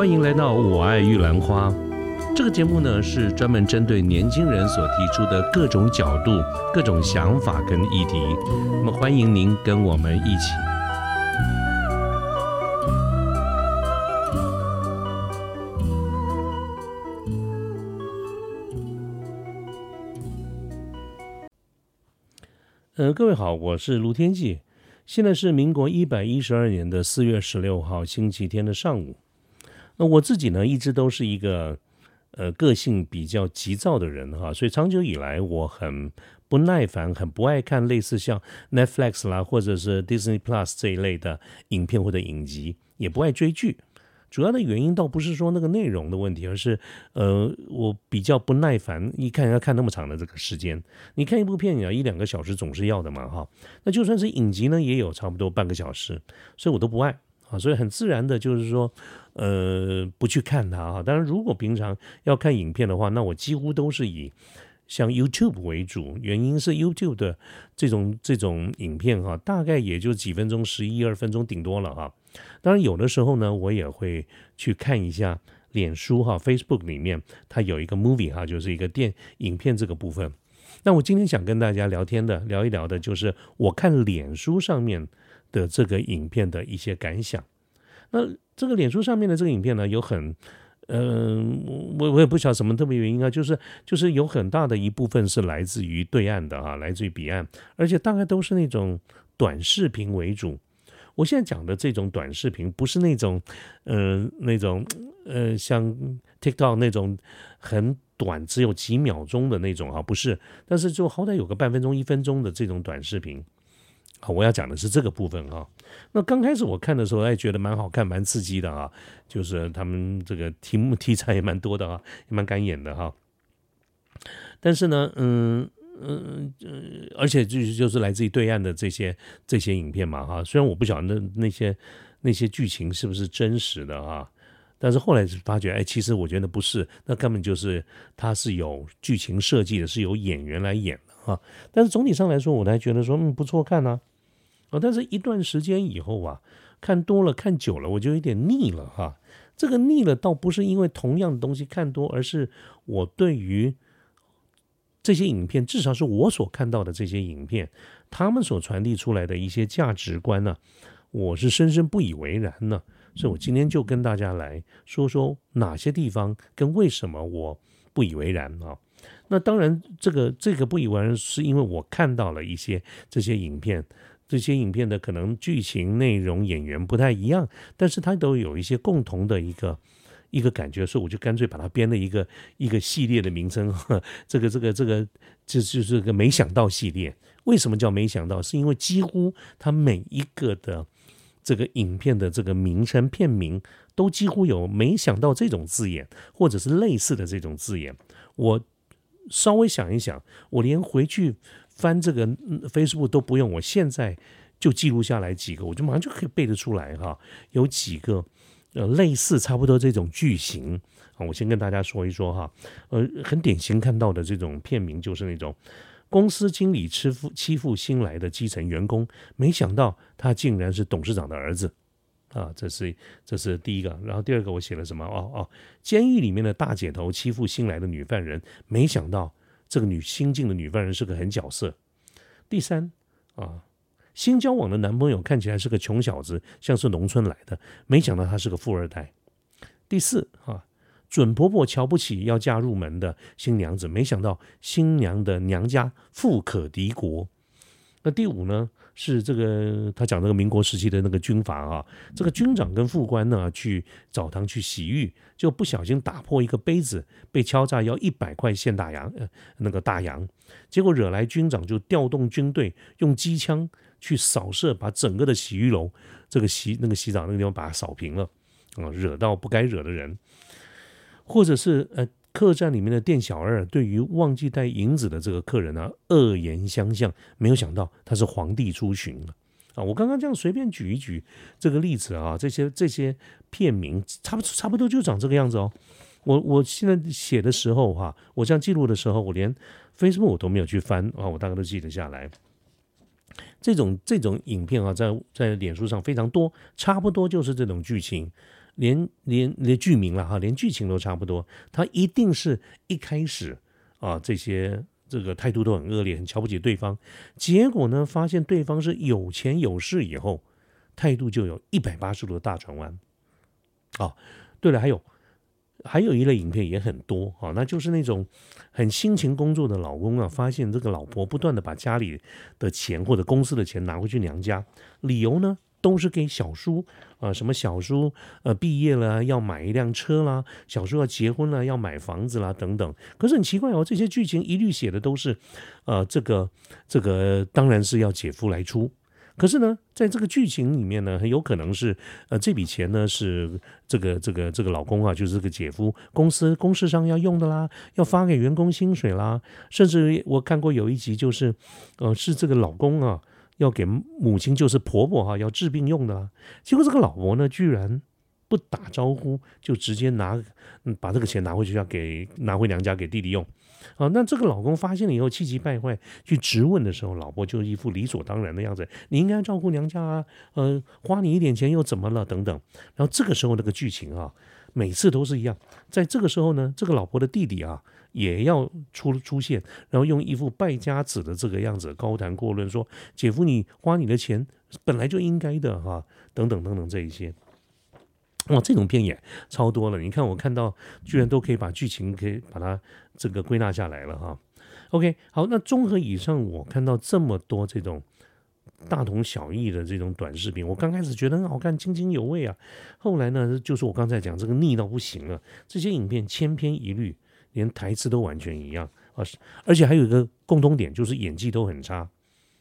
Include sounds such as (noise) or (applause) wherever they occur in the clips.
欢迎来到《我爱玉兰花》这个节目呢，是专门针对年轻人所提出的各种角度、各种想法跟议题。那么，欢迎您跟我们一起。呃，各位好，我是卢天记。现在是民国一百一十二年的四月十六号星期天的上午。那我自己呢，一直都是一个呃个性比较急躁的人哈，所以长久以来我很不耐烦，很不爱看类似像 Netflix 啦或者是 Disney Plus 这一类的影片或者影集，也不爱追剧。主要的原因倒不是说那个内容的问题，而是呃，我比较不耐烦，一看要看那么长的这个时间。你看一部片，你要一两个小时总是要的嘛，哈。那就算是影集呢，也有差不多半个小时，所以我都不爱啊。所以很自然的就是说，呃，不去看它哈。当然，如果平常要看影片的话，那我几乎都是以。像 YouTube 为主，原因是 YouTube 的这种这种影片哈，大概也就几分钟，十一二分钟顶多了哈。当然有的时候呢，我也会去看一下脸书哈，Facebook 里面它有一个 Movie 哈，就是一个电影片这个部分。那我今天想跟大家聊天的，聊一聊的就是我看脸书上面的这个影片的一些感想。那这个脸书上面的这个影片呢，有很。嗯，我我也不晓得什么特别原因啊，就是就是有很大的一部分是来自于对岸的啊，来自于彼岸，而且大概都是那种短视频为主。我现在讲的这种短视频，不是那种呃那种呃像 TikTok 那种很短，只有几秒钟的那种啊，不是，但是就好歹有个半分钟、一分钟的这种短视频。好，我要讲的是这个部分哈。那刚开始我看的时候，哎，觉得蛮好看、蛮刺激的啊。就是他们这个题目 (laughs) 题材也蛮多的啊，也蛮敢演的哈。但是呢，嗯嗯嗯，而且就是就是来自于对岸的这些这些影片嘛哈。虽然我不晓得那那些那些剧情是不是真实的啊，但是后来发觉，哎，其实我觉得不是，那根本就是它是有剧情设计的，是由演员来演的哈。但是总体上来说，我还觉得说，嗯，不错看呐。啊，啊但是一段时间以后啊，看多了看久了，我就有点腻了哈。这个腻了倒不是因为同样的东西看多，而是我对于这些影片，至少是我所看到的这些影片，他们所传递出来的一些价值观呢，我是深深不以为然呢。所以我今天就跟大家来说说哪些地方跟为什么我不以为然啊。那当然，这个这个不以为然，是因为我看到了一些这些影片。这些影片的可能剧情内容、演员不太一样，但是它都有一些共同的一个一个感觉，所以我就干脆把它编了一个一个系列的名称。这个这个这个，这就是个没想到系列。为什么叫没想到？是因为几乎它每一个的这个影片的这个名称片名都几乎有“没想到”这种字眼，或者是类似的这种字眼。我稍微想一想，我连回去。翻这个 Facebook 都不用，我现在就记录下来几个，我就马上就可以背得出来哈。有几个呃类似差不多这种句型啊，我先跟大家说一说哈。呃，很典型看到的这种片名就是那种公司经理欺负欺负新来的基层员工，没想到他竟然是董事长的儿子啊，这是这是第一个。然后第二个我写了什么？哦哦，监狱里面的大姐头欺负新来的女犯人，没想到。这个女新进的女犯人是个狠角色。第三啊，新交往的男朋友看起来是个穷小子，像是农村来的，没想到他是个富二代。第四啊，准婆婆瞧不起要嫁入门的新娘子，没想到新娘的娘家富可敌国。那第五呢？是这个，他讲那个民国时期的那个军阀啊，这个军长跟副官呢去澡堂去洗浴，就不小心打破一个杯子，被敲诈要一百块现大洋，呃，那个大洋，结果惹来军长就调动军队用机枪去扫射，把整个的洗浴楼这个洗那个洗澡那个地方把它扫平了，啊，惹到不该惹的人，或者是呃。客栈里面的店小二对于忘记带银子的这个客人呢，恶言相向，没有想到他是皇帝出巡啊！我刚刚这样随便举一举这个例子啊，这些这些片名差不差不多就长这个样子哦。我我现在写的时候哈，我这样记录的时候，我连 Facebook 我都没有去翻啊，我大概都记得下来。这种这种影片啊，在在脸书上非常多，差不多就是这种剧情。连连连剧名了哈，连剧情都差不多。他一定是一开始啊，这些这个态度都很恶劣，很瞧不起对方。结果呢，发现对方是有钱有势以后，态度就有一百八十度的大转弯。哦，对了，还有还有一类影片也很多啊，那就是那种很辛勤工作的老公啊，发现这个老婆不断的把家里的钱或者公司的钱拿回去娘家，理由呢？都是给小叔啊，什么小叔呃毕业了要买一辆车啦，小叔要结婚了要买房子啦等等。可是很奇怪哦，这些剧情一律写的都是，呃，这个这个当然是要姐夫来出。可是呢，在这个剧情里面呢，很有可能是呃这笔钱呢是这个这个这个老公啊，就是这个姐夫公司公事上要用的啦，要发给员工薪水啦，甚至我看过有一集就是，呃，是这个老公啊。要给母亲就是婆婆哈，要治病用的，结果这个老婆呢，居然不打招呼就直接拿，把这个钱拿回去要给拿回娘家给弟弟用，啊，那这个老公发现了以后气急败坏去质问的时候，老婆就一副理所当然的样子，你应该照顾娘家啊，呃，花你一点钱又怎么了？等等，然后这个时候那个剧情啊，每次都是一样，在这个时候呢，这个老婆的弟弟啊。也要出出现，然后用一副败家子的这个样子高谈阔论，说姐夫你花你的钱本来就应该的哈，等等等等这一些，哇，这种片也超多了。你看我看到居然都可以把剧情可以把它这个归纳下来了哈。OK，好，那综合以上我看到这么多这种大同小异的这种短视频，我刚开始觉得很好看，津津有味啊。后来呢，就是我刚才讲这个腻到不行了，这些影片千篇一律。连台词都完全一样啊，而且还有一个共通点，就是演技都很差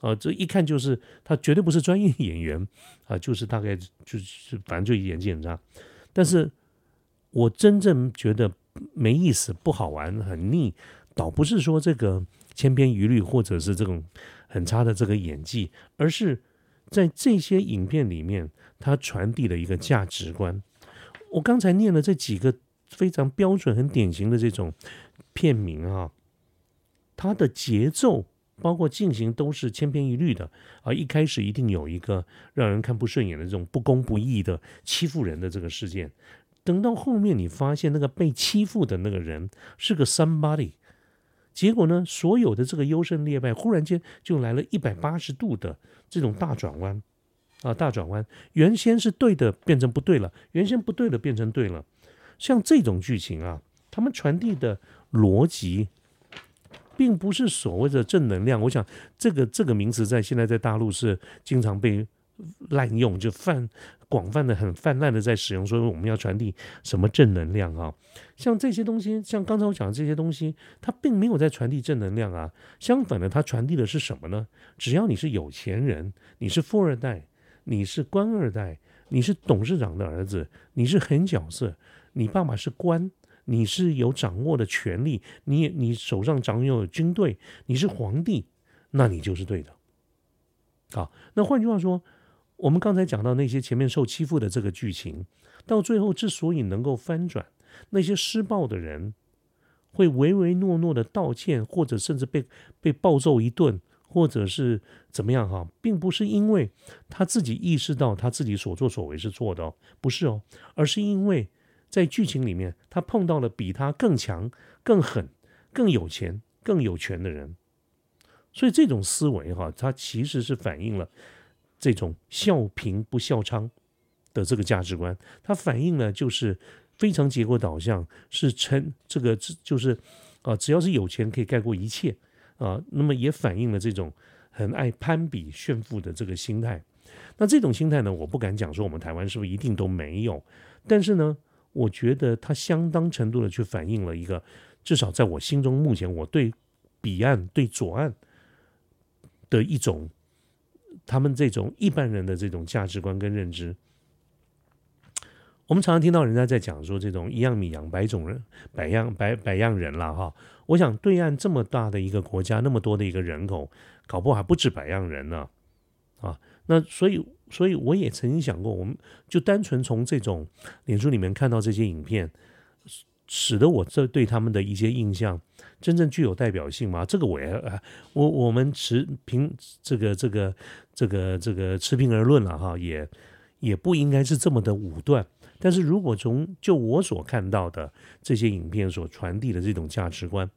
啊。这一看就是他绝对不是专业演员啊，就是大概就是反正就演技很差。但是我真正觉得没意思、不好玩、很腻，倒不是说这个千篇一律或者是这种很差的这个演技，而是在这些影片里面，它传递的一个价值观。我刚才念了这几个。非常标准、很典型的这种片名啊，它的节奏包括进行都是千篇一律的啊。一开始一定有一个让人看不顺眼的这种不公不义的欺负人的这个事件，等到后面你发现那个被欺负的那个人是个 somebody，结果呢，所有的这个优胜劣败忽然间就来了一百八十度的这种大转弯啊，大转弯，原先是对的变成不对了，原先不对的变成对了。像这种剧情啊，他们传递的逻辑，并不是所谓的正能量。我想，这个这个名词在现在在大陆是经常被滥用，就泛广泛的、很泛滥的在使用，说我们要传递什么正能量啊？像这些东西，像刚才我讲的这些东西，它并没有在传递正能量啊。相反的，它传递的是什么呢？只要你是有钱人，你是富二代，你是官二代，你是董事长的儿子，你是狠角色。你爸爸是官，你是有掌握的权利，你你手上掌有军队，你是皇帝，那你就是对的。好，那换句话说，我们刚才讲到那些前面受欺负的这个剧情，到最后之所以能够翻转，那些施暴的人会唯唯诺诺的道歉，或者甚至被被暴揍一顿，或者是怎么样哈，并不是因为他自己意识到他自己所作所为是错的哦，不是哦，而是因为。在剧情里面，他碰到了比他更强、更狠、更有钱、更有权的人，所以这种思维哈，它其实是反映了这种笑贫不笑娼的这个价值观。它反映了就是非常结果导向，是成这个就是啊，只要是有钱可以盖过一切啊。那么也反映了这种很爱攀比炫富的这个心态。那这种心态呢，我不敢讲说我们台湾是不是一定都没有，但是呢。我觉得它相当程度的去反映了一个，至少在我心中，目前我对彼岸、对左岸的一种，他们这种一般人的这种价值观跟认知。我们常常听到人家在讲说，这种一样米养百种人，百样百百样人了哈。我想对岸这么大的一个国家，那么多的一个人口，搞不好还不止百样人呢，啊。那所以，所以我也曾经想过，我们就单纯从这种脸书里面看到这些影片，使得我这对他们的一些印象真正具有代表性吗？这个我也，我我们持凭这个这个这个这个持平而论了哈，也也不应该是这么的武断。但是如果从就我所看到的这些影片所传递的这种价值观，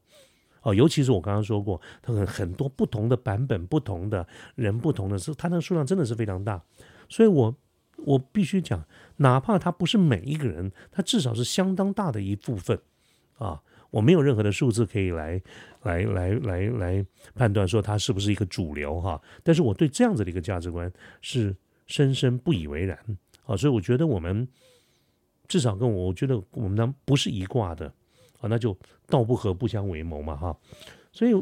哦，尤其是我刚刚说过，它很很多不同的版本、不同的人、不同的是，它那个数量真的是非常大。所以我我必须讲，哪怕他不是每一个人，他至少是相当大的一部分啊。我没有任何的数字可以来来来来来判断说它是不是一个主流哈。但是我对这样子的一个价值观是深深不以为然啊。所以我觉得我们。至少跟我，我觉得我们呢不是一挂的啊，那就道不合不相为谋嘛哈。所以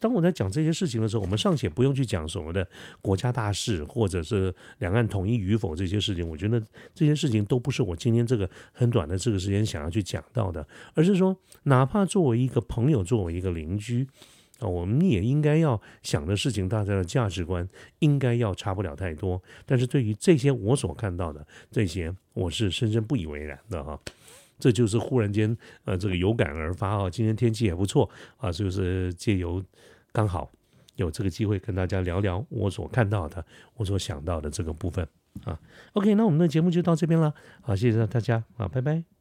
当我在讲这些事情的时候，我们尚且不用去讲什么的国家大事，或者是两岸统一与否这些事情，我觉得这些事情都不是我今天这个很短的这个时间想要去讲到的，而是说，哪怕作为一个朋友，作为一个邻居。啊，我们也应该要想的事情，大家的价值观应该要差不了太多。但是对于这些我所看到的这些，我是深深不以为然的哈。这就是忽然间呃，这个有感而发啊。今天天气也不错啊，就是借由刚好有这个机会跟大家聊聊我所看到的、我所想到的这个部分啊。OK，那我们的节目就到这边了，好，谢谢大家啊，拜拜。